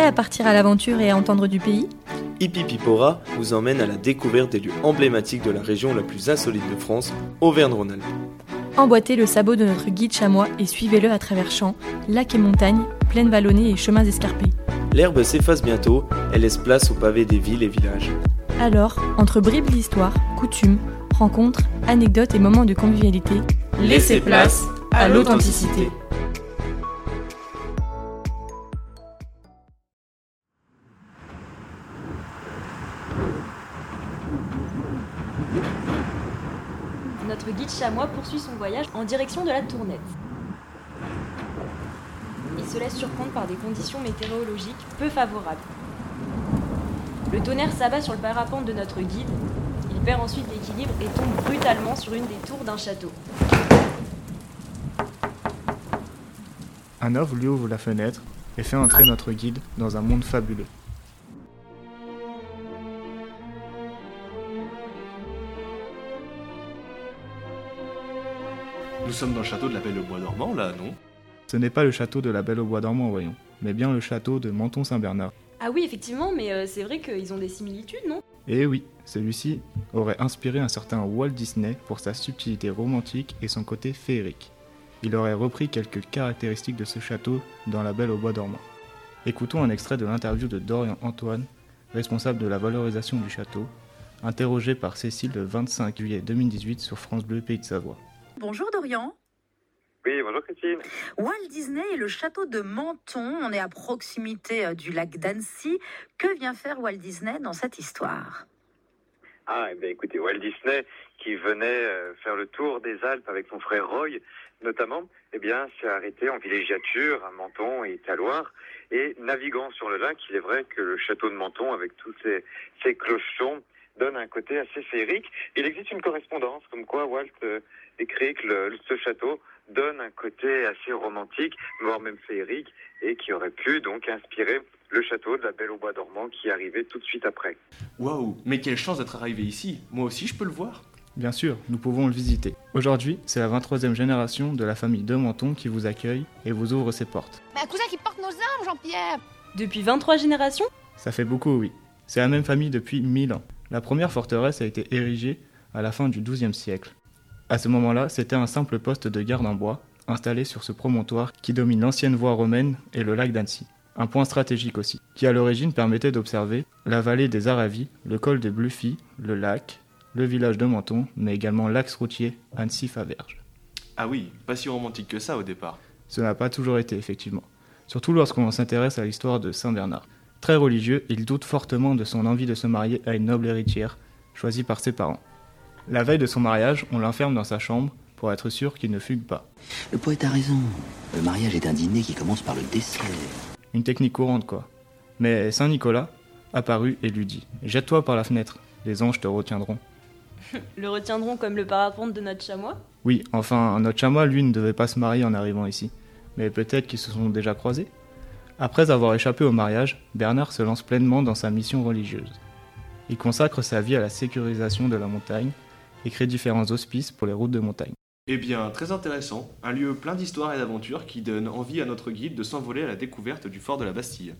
Prêt à partir à l'aventure et à entendre du pays Hippipipora vous emmène à la découverte des lieux emblématiques de la région la plus insolite de France, Auvergne-Rhône-Alpes. Emboîtez le sabot de notre guide chamois et suivez-le à travers champs, lacs et montagnes, plaines vallonnées et chemins escarpés. L'herbe s'efface bientôt, elle laisse place aux pavés des villes et villages. Alors, entre bribes d'histoire, coutumes, rencontres, anecdotes et moments de convivialité, laissez place à l'authenticité. Notre guide chamois poursuit son voyage en direction de la Tournette. Il se laisse surprendre par des conditions météorologiques peu favorables. Le tonnerre s'abat sur le parapente de notre guide. Il perd ensuite l'équilibre et tombe brutalement sur une des tours d'un château. Un œuvre lui ouvre la fenêtre et fait entrer notre guide dans un monde fabuleux. Nous sommes dans le château de la Belle au Bois dormant, là, non? Ce n'est pas le château de la Belle au Bois dormant, voyons, mais bien le château de Menton-Saint-Bernard. Ah oui, effectivement, mais euh, c'est vrai qu'ils ont des similitudes, non? Et oui, celui-ci aurait inspiré un certain Walt Disney pour sa subtilité romantique et son côté féerique. Il aurait repris quelques caractéristiques de ce château dans La Belle au Bois dormant. Écoutons un extrait de l'interview de Dorian Antoine, responsable de la valorisation du château, interrogé par Cécile le 25 juillet 2018 sur France Bleu Pays de Savoie. Bonjour Dorian. Oui, bonjour Christine. Walt Disney et le château de Menton, on est à proximité euh, du lac d'Annecy. Que vient faire Walt Disney dans cette histoire? Ah, eh bien, écoutez, Walt Disney, qui venait euh, faire le tour des Alpes avec son frère Roy, notamment, eh bien, s'est arrêté en villégiature à Menton et Taloir. Et naviguant sur le lac, il est vrai que le château de Menton, avec tous ses, ses clochons, un côté assez féerique. Il existe une correspondance, comme quoi Walt euh, écrit que le- ce château donne un côté assez romantique, voire même féerique, et qui aurait pu donc inspirer le château de la Belle au Bois dormant qui arrivait tout de suite après. Waouh, mais quelle chance d'être arrivé ici Moi aussi, je peux le voir Bien sûr, nous pouvons le visiter. Aujourd'hui, c'est la 23e génération de la famille de Menton qui vous accueille et vous ouvre ses portes. Mais un cousin qui porte nos armes, Jean-Pierre Depuis 23 générations? Ça fait beaucoup, oui. C'est la même famille depuis 1000 ans. La première forteresse a été érigée à la fin du XIIe siècle. À ce moment-là, c'était un simple poste de garde en bois, installé sur ce promontoire qui domine l'ancienne voie romaine et le lac d'Annecy. Un point stratégique aussi, qui à l'origine permettait d'observer la vallée des Aravis, le col de Bluffy, le lac, le village de Menton, mais également l'axe routier Annecy-Faverges. Ah oui, pas si romantique que ça au départ. Ce n'a pas toujours été, effectivement. Surtout lorsqu'on s'intéresse à l'histoire de Saint Bernard. Très religieux, il doute fortement de son envie de se marier à une noble héritière, choisie par ses parents. La veille de son mariage, on l'enferme dans sa chambre pour être sûr qu'il ne fugue pas. Le poète a raison. Le mariage est un dîner qui commence par le dessert. Une technique courante, quoi. Mais Saint Nicolas apparut et lui dit Jette-toi par la fenêtre, les anges te retiendront. Le retiendront comme le parapente de notre chamois? Oui, enfin, notre chamois, lui, ne devait pas se marier en arrivant ici. Mais peut-être qu'ils se sont déjà croisés Après avoir échappé au mariage, Bernard se lance pleinement dans sa mission religieuse. Il consacre sa vie à la sécurisation de la montagne et crée différents hospices pour les routes de montagne. Eh bien, très intéressant. Un lieu plein d'histoires et d'aventures qui donne envie à notre guide de s'envoler à la découverte du fort de la Bastille.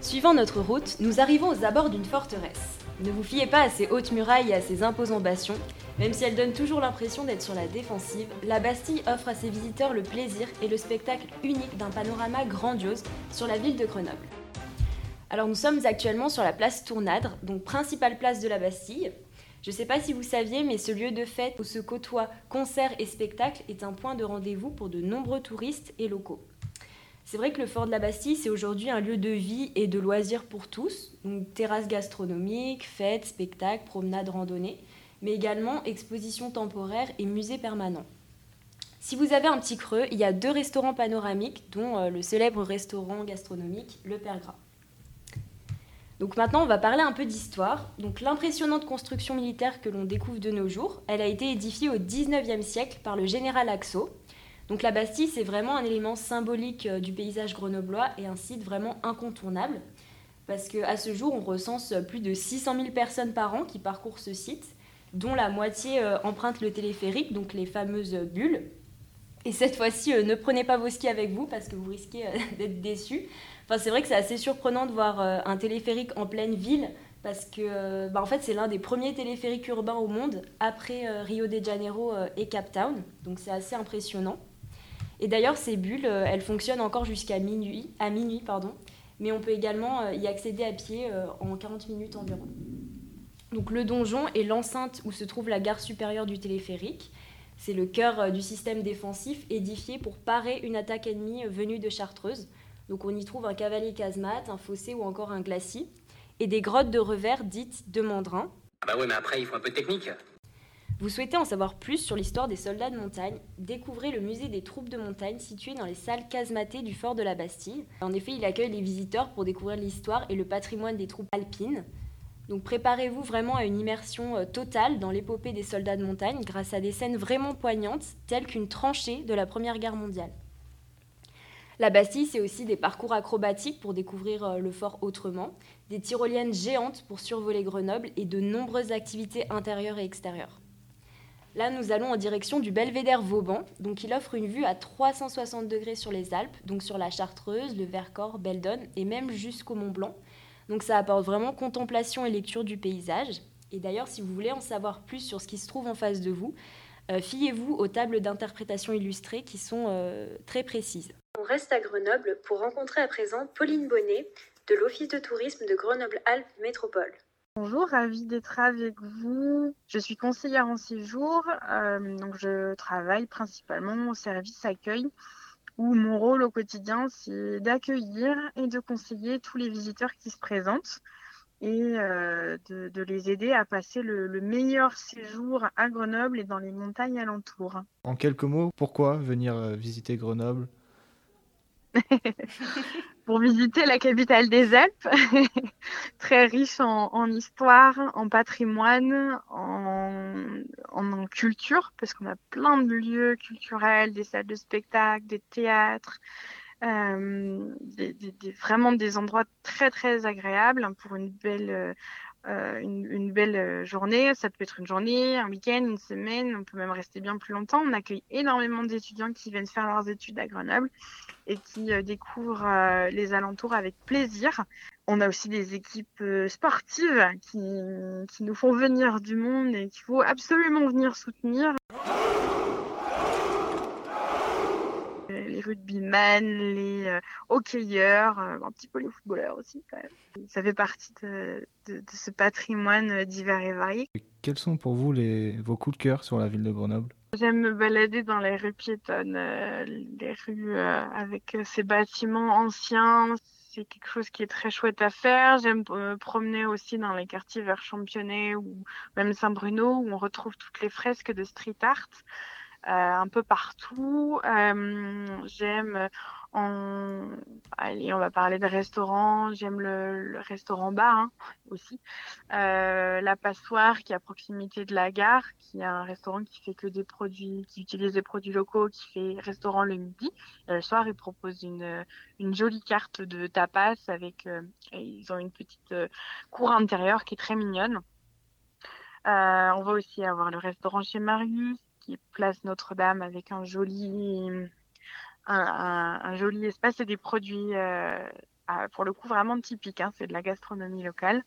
Suivant notre route, nous arrivons aux abords d'une forteresse. Ne vous fiez pas à ces hautes murailles et à ces imposants bastions, même si elles donnent toujours l'impression d'être sur la défensive, la Bastille offre à ses visiteurs le plaisir et le spectacle unique d'un panorama grandiose sur la ville de Grenoble. Alors nous sommes actuellement sur la place Tournadre, donc principale place de la Bastille. Je ne sais pas si vous saviez, mais ce lieu de fête où se côtoient concerts et spectacles est un point de rendez-vous pour de nombreux touristes et locaux. C'est vrai que le fort de la Bastille, c'est aujourd'hui un lieu de vie et de loisirs pour tous. Donc terrasses gastronomiques, fêtes, spectacles, promenades, randonnées, mais également expositions temporaires et musées permanents. Si vous avez un petit creux, il y a deux restaurants panoramiques, dont euh, le célèbre restaurant gastronomique Le Père Gras. Donc maintenant, on va parler un peu d'histoire. Donc l'impressionnante construction militaire que l'on découvre de nos jours, elle a été édifiée au 19e siècle par le général Axo. Donc la Bastille, c'est vraiment un élément symbolique euh, du paysage grenoblois et un site vraiment incontournable. Parce qu'à ce jour, on recense plus de 600 000 personnes par an qui parcourent ce site. dont la moitié emprunte le téléphérique, donc les fameuses bulles. Et cette fois-ci, ne prenez pas vos skis avec vous parce que vous risquez d'être déçus. Enfin, c'est vrai que c'est assez surprenant de voir un téléphérique en pleine ville parce que bah, en fait, c'est l'un des premiers téléphériques urbains au monde après Rio de Janeiro et Cape Town. Donc c'est assez impressionnant. Et d'ailleurs, ces bulles, euh, elles fonctionnent encore jusqu'à minuit, à minuit, pardon, mais on peut également euh, y accéder à pied euh, en 40 minutes environ. Donc le donjon est l'enceinte où se trouve la gare supérieure du téléphérique. C'est le cœur du système défensif édifié pour parer une attaque ennemie venue de Chartreuse. Donc on y trouve un cavalier casemate, un fossé ou encore un glacis, et des grottes de revers dites de mandrins. Ah bah ouais, mais après il faut un peu de technique. Vous souhaitez en savoir plus sur l'histoire des soldats de montagne Découvrez le musée des troupes de montagne situé dans les salles casematées du fort de la Bastille. En effet, il accueille les visiteurs pour découvrir l'histoire et le patrimoine des troupes alpines. Donc préparez-vous vraiment à une immersion euh, totale dans l'épopée des soldats de montagne grâce à des scènes vraiment poignantes telles qu'une tranchée de la Première Guerre mondiale. La Bastille, c'est aussi des parcours acrobatiques pour découvrir euh, le fort autrement, des tyroliennes géantes pour survoler Grenoble et de nombreuses activités intérieures et extérieures. Là, nous allons en direction du belvédère Vauban. Donc, il offre une vue à 360 degrés sur les Alpes, donc sur la Chartreuse, le Vercors, Beldon et même jusqu'au Mont Blanc. Donc, ça apporte vraiment contemplation et lecture du paysage. Et d'ailleurs, si vous voulez en savoir plus sur ce qui se trouve en face de vous, euh, fiez-vous aux tables d'interprétation illustrées qui sont euh, très précises. On reste à Grenoble pour rencontrer à présent Pauline Bonnet de l'Office de tourisme de Grenoble-Alpes Métropole. Bonjour, ravie d'être avec vous. Je suis conseillère en séjour, euh, donc je travaille principalement au service accueil où mon rôle au quotidien c'est d'accueillir et de conseiller tous les visiteurs qui se présentent et euh, de, les aider à passer le, meilleur séjour à Grenoble et dans les montagnes alentours. En quelques mots, pourquoi venir euh, visiter Grenoble? pour visiter la capitale des Alpes, très riche en, histoire, en patrimoine, en, culture, parce qu'on a plein de lieux culturels, des salles de spectacle, des théâtres, euh, vraiment des endroits très très agréables pour une belle euh, une, belle euh, journée. Ça peut être une journée, un week-end, une semaine. On peut même rester bien plus longtemps. On accueille énormément d'étudiants qui viennent faire leurs études à Grenoble et qui euh, découvrent les alentours avec plaisir. On a aussi des équipes sportives qui, qui nous font venir du monde et qu'il faut absolument venir soutenir. Les rugbymen, les euh, hockeyeurs, euh, un petit peu les footballeurs aussi quand même. Ça fait partie de, ce patrimoine divers et varié. Quels sont pour vous les, vos coups de cœur sur la ville de Grenoble? J'aime me balader dans les rues piétonnes, euh, les rues avec ces bâtiments anciens. C'est quelque chose qui est très chouette à faire. J'aime me promener aussi dans les quartiers vers Championnet ou même Saint-Bruno où on retrouve toutes les fresques de street art. Euh, un peu partout. Euh, j'aime en... Allez, on va parler de restaurants. J'aime le, restaurant bar hein, aussi. Euh, la passoire qui est à proximité de la gare, qui est un restaurant qui fait que des produits, qui utilise des produits locaux, qui fait restaurant le midi. Et le soir, ils proposent une, une jolie carte de tapas avec. ils ont une petite cour intérieure qui est très mignonne. on va aussi avoir le restaurant chez Marius place Notre-Dame avec un joli, un, espace et des produits, euh, pour le coup, vraiment typiques. Hein. c'est de la gastronomie locale.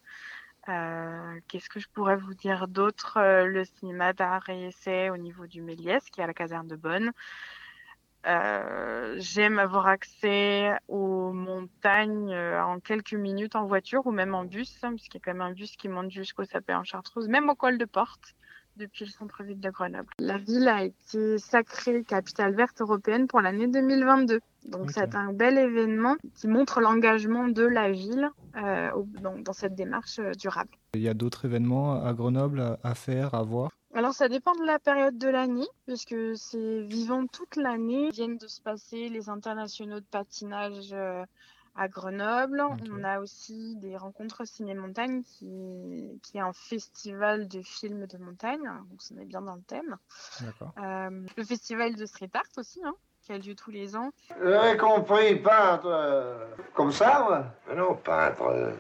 Euh, qu'est-ce que je pourrais vous dire d'autre? Euh, Le cinéma d'art et essai au niveau du Méliès, qui est à la caserne de Bonne. J'aime avoir accès aux montagnes en quelques minutes en voiture ou même en bus, hein, puisqu'il y a quand même un bus qui monte jusqu'au Sapé en Chartreuse, même au col de Porte depuis le centre-ville de Grenoble. La ville a été sacrée capitale verte européenne pour l'année 2022. Donc c'est un bel événement qui montre l'engagement de la ville euh, dans, cette démarche euh, durable. Il y a d'autres événements à Grenoble à faire, à voir? Alors ça dépend de la période de l'année, puisque c'est vivant toute l'année. Viennent de se passer les internationaux de patinage euh, à Grenoble. On a aussi des rencontres ciné-montagne qui, qui est un festival de films de montagne. Donc, on est bien dans le thème. Euh, le festival de street art aussi, hein, qui a lieu tous les ans. J'aurais compris, peintre euh, comme ça, ouais? non, peintre euh,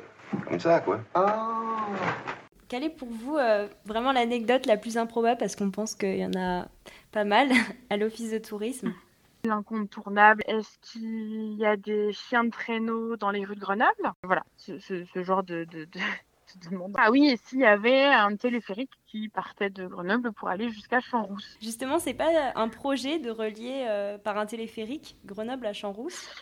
comme ça, quoi. Ah quelle est pour vous euh, vraiment l'anecdote la plus improbable Parce qu'on pense qu'il y en a pas mal à l'office de tourisme? L'incontournable, est-ce qu'il y a des chiens de traîneau dans les rues de Grenoble? Voilà, ce, genre de, de, Ah oui, et s'il y avait un téléphérique qui partait de Grenoble pour aller jusqu'à Champs-Rousse? Justement, c'est pas un projet de relier euh, par un téléphérique Grenoble à Champs-Rousse?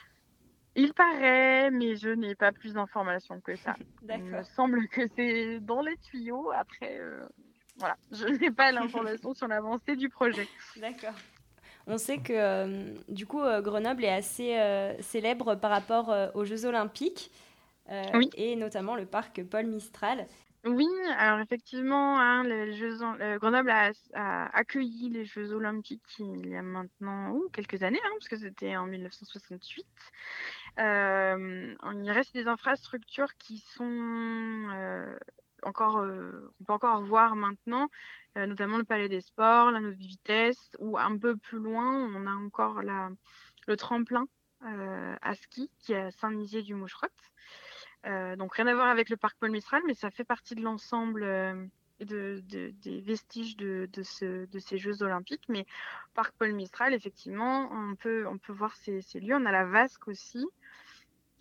Il paraît, mais je n'ai pas plus d'informations que ça. Il me semble que c'est dans les tuyaux. Après, euh, voilà, je n'ai pas l'information sur l'avancée du projet. D'accord. On sait que euh, du coup Grenoble est assez célèbre par rapport aux Jeux Olympiques. Euh, et notamment le parc Paul Mistral. Oui, alors effectivement, hein, Grenoble a, accueilli les Jeux Olympiques il y a maintenant quelques années, hein, parce que c'était en 1968. Euh, il reste des infrastructures qui sont euh, encore, on peut encore voir maintenant, notamment le Palais des Sports, la Note Vitesse, ou un peu plus loin, on a encore la, le tremplin à ski qui est à Saint-Nizier du Moucherotte. Euh, donc rien à voir avec le parc Paul Mistral, mais ça fait partie de l'ensemble euh, de, des vestiges de, de, ces Jeux olympiques. Mais parc Paul Mistral, effectivement, on peut, on peut voir ces, lieux. On a la Vasque aussi.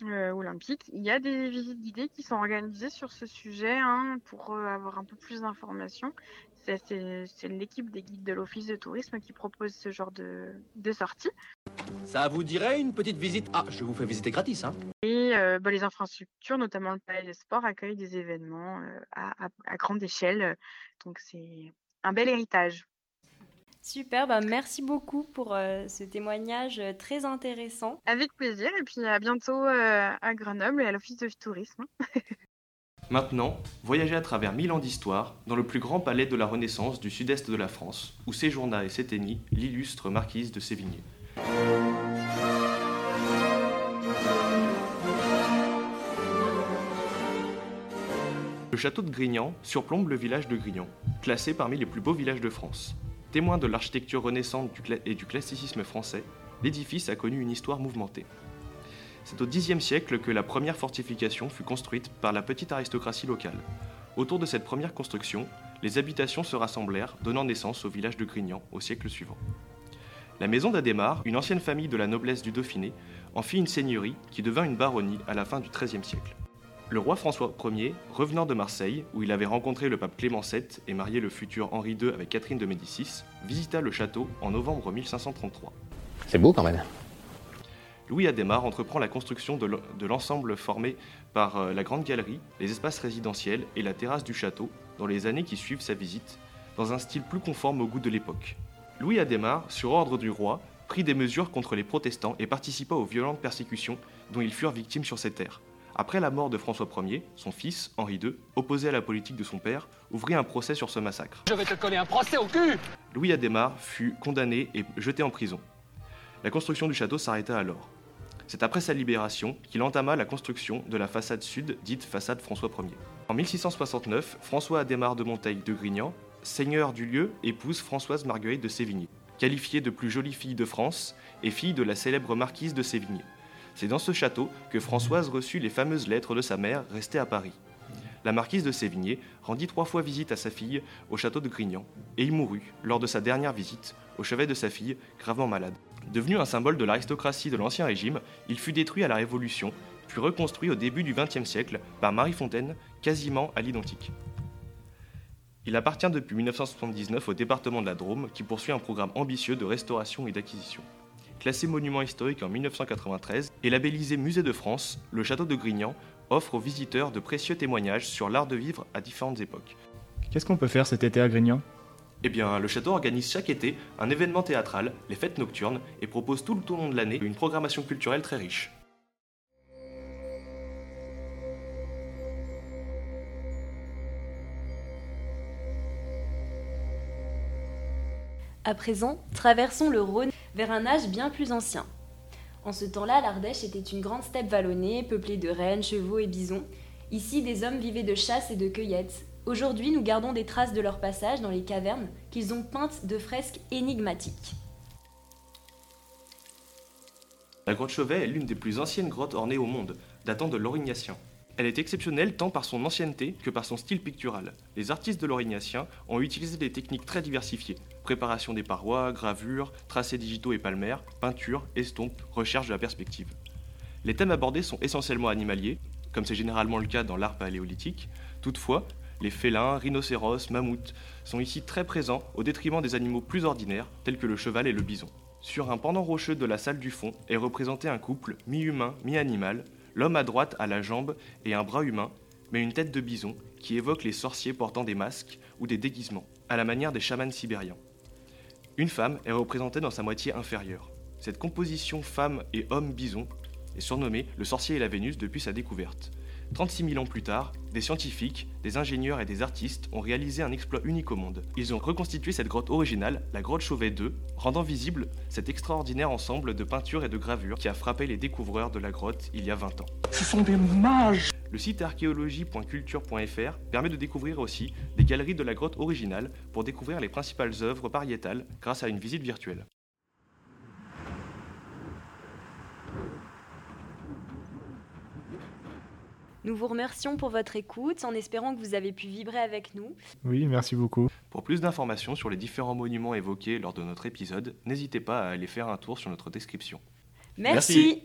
Euh, olympique. Il y a des visites guidées qui sont organisées sur ce sujet hein, pour avoir un peu plus d'informations. C'est l'équipe des guides de l'Office de tourisme qui propose ce genre de, de sortie. Ça vous dirait une petite visite? Ah, je vous fais visiter gratis, hein Et euh, bah, les infrastructures, notamment le Palais des Sports, accueillent des événements euh, à, à, grande échelle. Donc c'est un bel héritage. Super, bah merci beaucoup pour euh, ce témoignage très intéressant. Avec plaisir, et puis à bientôt à Grenoble et à l'Office de tourisme. Maintenant, voyagez à travers mille ans d'histoire dans le plus grand palais de la Renaissance du sud-est de la France, où séjourna et s'éteignit l'illustre marquise de Sévigné. Le château de Grignan surplombe le village de Grignan, classé parmi les plus beaux villages de France. Témoin de l'architecture renaissante et du classicisme français, l'édifice a connu une histoire mouvementée. C'est au Xe siècle que la première fortification fut construite par la petite aristocratie locale. Autour de cette première construction, les habitations se rassemblèrent, donnant naissance au village de Grignan au siècle suivant. La maison d'Adhémar, une ancienne famille de la noblesse du Dauphiné, en fit une seigneurie qui devint une baronnie à la fin du XIIIe siècle. Le roi François Ier, revenant de Marseille, où il avait rencontré le pape Clément VII et marié le futur Henri II avec Catherine de Médicis, visita le château en novembre 1533. C'est beau quand même. Louis Adhémar entreprend la construction de l'ensemble formé par euh, la grande galerie, les espaces résidentiels et la terrasse du château dans les années qui suivent sa visite, dans un style plus conforme au goût de l'époque. Louis Adhémar, sur ordre du roi, prit des mesures contre les protestants et participa aux violentes persécutions dont ils furent victimes sur ces terres. Après la mort de François Ier, son fils, Henri II, opposé à la politique de son père, ouvrit un procès sur ce massacre. Je vais te coller un procès au cul Louis Adhémar fut condamné et jeté en prison. La construction du château s'arrêta alors. C'est après sa libération qu'il entama la construction de la façade sud, dite façade François Ier. En 1669, François Adhémar de Monteil de Grignan, seigneur du lieu, épouse Françoise Marguerite de Sévigné, qualifiée de plus jolie fille de France et fille de la célèbre marquise de Sévigné. C'est dans ce château que Françoise reçut les fameuses lettres de sa mère restée à Paris. La marquise de Sévigné rendit trois fois visite à sa fille au château de Grignan, et il mourut, lors de sa dernière visite, au chevet de sa fille, gravement malade. Devenu un symbole de l'aristocratie de l'Ancien Régime, il fut détruit à la Révolution, puis reconstruit au début du XXe siècle par Marie Fontaine, quasiment à l'identique. Il appartient depuis 1979 au département de la Drôme qui poursuit un programme ambitieux de restauration et d'acquisition. Classé monument historique en 1993 et labellisé Musée de France, le château de Grignan offre aux visiteurs de précieux témoignages sur l'art de vivre à différentes époques. Qu'est-ce qu'on peut faire cet été à Grignan? Eh bien, le château organise chaque été un événement théâtral, les fêtes nocturnes, et propose tout le long de l'année une programmation culturelle très riche. À présent, traversons le Rhône vers un âge bien plus ancien. En ce temps-là, l'Ardèche était une grande steppe vallonnée, peuplée de rennes, chevaux et bisons. Ici, des hommes vivaient de chasse et de cueillette, Aujourd'hui, nous gardons des traces de leur passage dans les cavernes qu'ils ont peintes de fresques énigmatiques. La grotte Chauvet est l'une des plus anciennes grottes ornées au monde, datant de l'Aurignacien. Elle est exceptionnelle tant par son ancienneté que par son style pictural. Les artistes de l'Aurignacien ont utilisé des techniques très diversifiées préparation des parois, gravure, tracés digitaux et palmaires, peinture, estompe, recherche de la perspective. Les thèmes abordés sont essentiellement animaliers, comme c'est généralement le cas dans l'art paléolithique. Toutefois, les félins, rhinocéros, mammouths sont ici très présents au détriment des animaux plus ordinaires tels que le cheval et le bison. Sur un pendant rocheux de la salle du fond est représenté un couple mi-humain, mi-animal, L'homme à droite a la jambe et un bras humain, mais une tête de bison qui évoque les sorciers portant des masques ou des déguisements, à la manière des chamans sibériens. Une femme est représentée dans sa moitié inférieure. Cette composition femme et homme bison est surnommée le sorcier et la Vénus depuis sa découverte. 36 000 ans plus tard, des scientifiques, des ingénieurs et des artistes ont réalisé un exploit unique au monde. Ils ont reconstitué cette grotte originale, la grotte Chauvet 2, rendant visible cet extraordinaire ensemble de peintures et de gravures qui a frappé les découvreurs de la grotte il y a 20 ans. Ce sont des mages Le site archéologie.culture.fr permet de découvrir aussi des galeries de la grotte originale pour découvrir les principales œuvres pariétales grâce à une visite virtuelle. Nous vous remercions pour votre écoute en espérant que vous avez pu vibrer avec nous. Oui, merci beaucoup. Pour plus d'informations sur les différents monuments évoqués lors de notre épisode, n'hésitez pas à aller faire un tour sur notre description. Merci.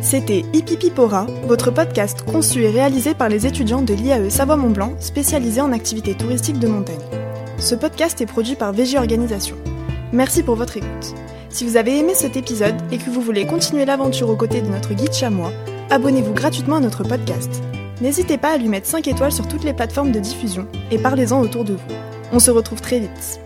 C'était Hipipipora, votre podcast conçu et réalisé par les étudiants de l'IAE Savoie-Mont-Blanc spécialisés en activités touristiques de montagne. Ce podcast est produit par VG Organisation. Merci pour votre écoute. Si vous avez aimé cet épisode et que vous voulez continuer l'aventure aux côtés de notre guide chamois, abonnez-vous gratuitement à notre podcast. N'hésitez pas à lui mettre 5 étoiles sur toutes les plateformes de diffusion et parlez-en autour de vous. On se retrouve très vite.